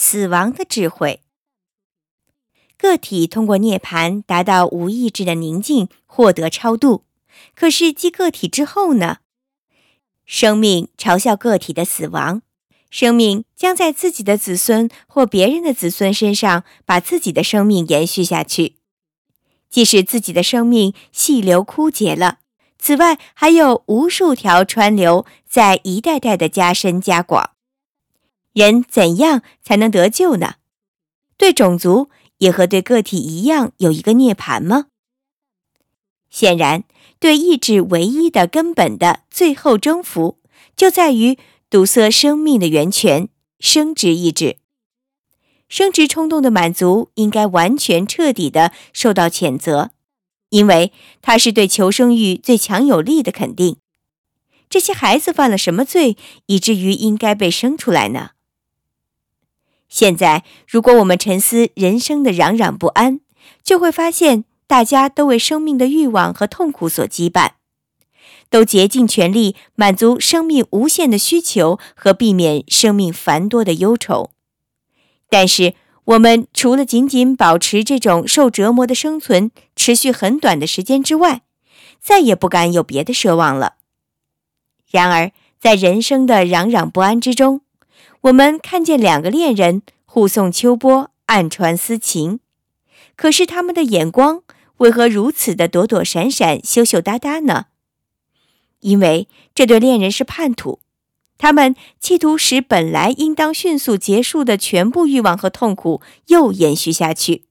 死亡的智慧。个体通过涅槃达到无意志的宁静，获得超度。可是继个体之后呢？生命嘲笑个体的死亡，生命将在自己的子孙或别人的子孙身上把自己的生命延续下去。即使自己的生命细流枯竭了，此外还有无数条川流在一代代的加深加广。人怎样才能得救呢？对种族也和对个体一样有一个涅槃吗？显然，对意志唯一的根本的最后征服，就在于堵塞生命的源泉——生殖意志。生殖冲动的满足应该完全彻底的受到谴责，因为它是对求生欲最强有力的肯定。这些孩子犯了什么罪，以至于应该被生出来呢？现在，如果我们沉思人生的攘攘不安，就会发现，大家都为生命的欲望和痛苦所羁绊，都竭尽全力满足生命无限的需求和避免生命繁多的忧愁。但是，我们除了仅仅保持这种受折磨的生存持续很短的时间之外，再也不敢有别的奢望了。然而，在人生的攘攘不安之中，我们看见两个恋人互送秋波，暗传私情。可是，他们的眼光为何如此的躲躲闪闪、羞羞答答呢？因为这对恋人是叛徒。他们企图使本来应当迅速结束的全部欲望和痛苦又延续下去。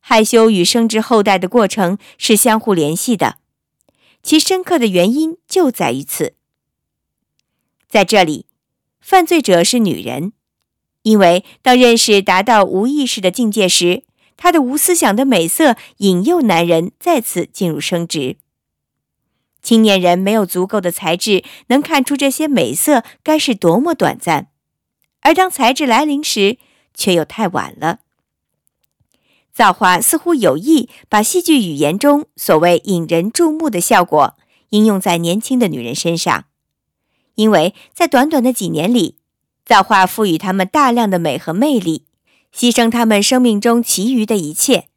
害羞与生殖后代的过程是相互联系的，其深刻的原因就在于此。在这里，犯罪者是女人，因为当认识达到无意识的境界时，她的无思想的美色引诱男人再次进入生殖。青年人没有足够的才智，能看出这些美色该是多么短暂；而当才智来临时，却又太晚了。造化似乎有意把戏剧语言中所谓引人注目的效果应用在年轻的女人身上，因为在短短的几年里，造化赋予他们大量的美和魅力，牺牲他们生命中其余的一切。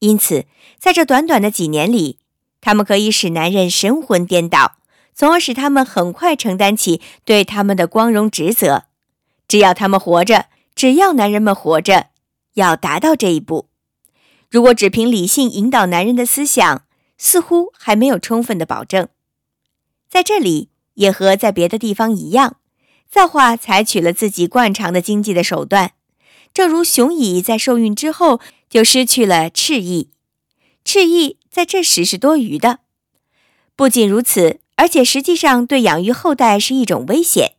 因此，在这短短的几年里，他们可以使男人神魂颠倒，从而使他们很快承担起对他们的光荣职责。只要他们活着，只要男人们活着，要达到这一步，如果只凭理性引导男人的思想，似乎还没有充分的保证。在这里，也和在别的地方一样，造化采取了自己惯常的经济的手段，正如雄蚁在受孕之后就失去了翅翼，翅翼。在这时是多余的。不仅如此，而且实际上对养育后代是一种危险。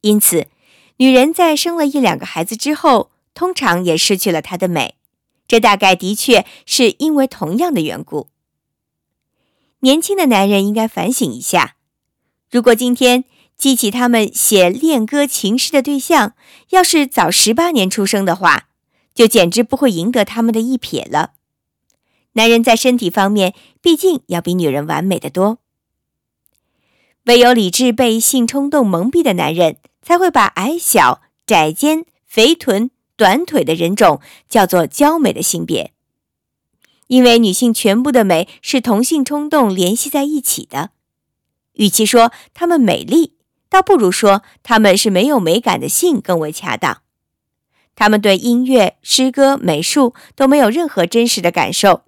因此，女人在生了一两个孩子之后，通常也失去了她的美。这大概的确是因为同样的缘故。年轻的男人应该反省一下：如果今天激起他们写恋歌情诗的对象，要是早十八年出生的话，就简直不会赢得他们的一瞥了。男人在身体方面毕竟要比女人完美的多，唯有理智被性冲动蒙蔽的男人，才会把矮小、窄肩、肥臀、短腿的人种叫做娇美的性别。因为女性全部的美是同性冲动联系在一起的，与其说她们美丽，倒不如说她们是没有美感的性更为恰当。她们对音乐、诗歌、美术都没有任何真实的感受。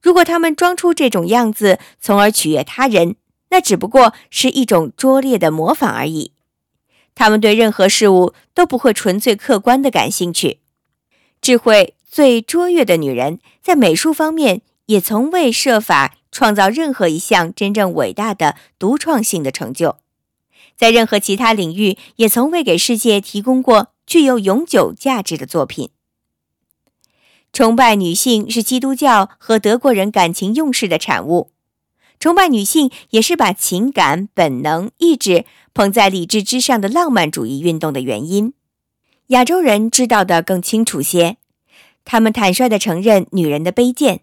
如果他们装出这种样子，从而取悦他人，那只不过是一种拙劣的模仿而已。他们对任何事物都不会纯粹客观的感兴趣。智慧最卓越的女人，在美术方面也从未设法创造任何一项真正伟大的独创性的成就，在任何其他领域也从未给世界提供过具有永久价值的作品。崇拜女性是基督教和德国人感情用事的产物，崇拜女性也是把情感、本能、意志捧在理智之上的浪漫主义运动的原因。亚洲人知道的更清楚些，他们坦率地承认女人的卑贱。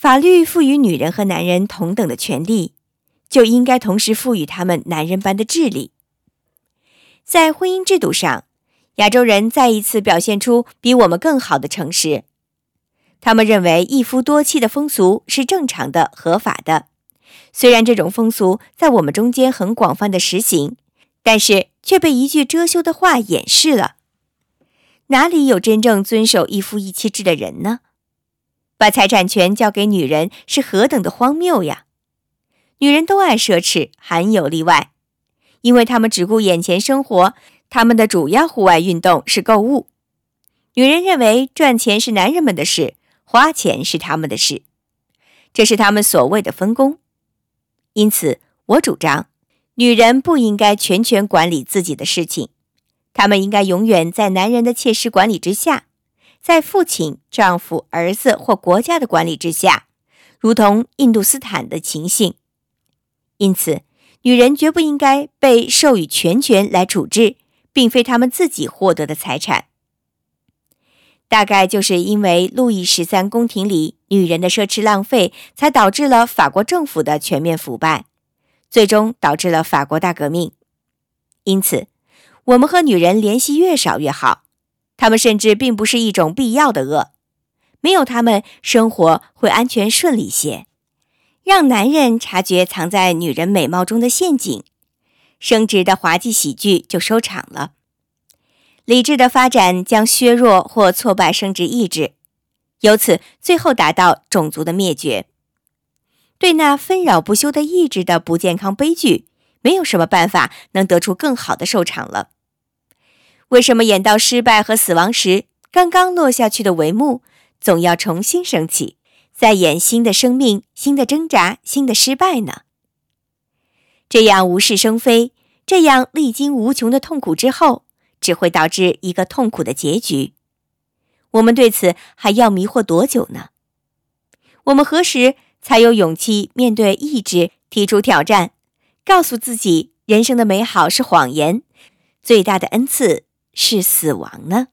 法律赋予女人和男人同等的权利，就应该同时赋予他们男人般的智力。在婚姻制度上。亚洲人再一次表现出比我们更好的诚实。他们认为一夫多妻的风俗是正常的、合法的。虽然这种风俗在我们中间很广泛的实行，但是却被一句遮羞的话掩饰了。哪里有真正遵守一夫一妻制的人呢？把财产权交给女人是何等的荒谬呀！女人都爱奢侈，罕有例外，因为她们只顾眼前生活，她们的主要户外运动是购物。女人认为赚钱是男人们的事，花钱是他们的事，这是他们所谓的分工。因此，我主张，女人不应该全权管理自己的事情，她们应该永远在男人的切实管理之下，在父亲、丈夫、儿子或国家的管理之下，如同印度斯坦的情形。因此，女人绝不应该被授予全权来处置，并非他们自己获得的财产。大概就是因为路易十三宫廷里女人的奢侈浪费，才导致了法国政府的全面腐败，最终导致了法国大革命。因此，我们和女人联系越少越好。他们甚至并不是一种必要的恶，没有他们，生活会安全顺利些。让男人察觉藏在女人美貌中的陷阱，升职的滑稽喜剧就收场了。理智的发展将削弱或挫败生殖意志，由此最后达到种族的灭绝。对那纷扰不休的意志的不健康悲剧，没有什么办法能得出更好的收场了。为什么演到失败和死亡时，刚刚落下去的帷幕总要重新升起，再演新的生命、新的挣扎、新的失败呢？这样无事生非，这样历经无穷的痛苦之后。只会导致一个痛苦的结局。我们对此还要迷惑多久呢？我们何时才有勇气面对意志，提出挑战，告诉自己人生的美好是谎言，最大的恩赐是死亡呢？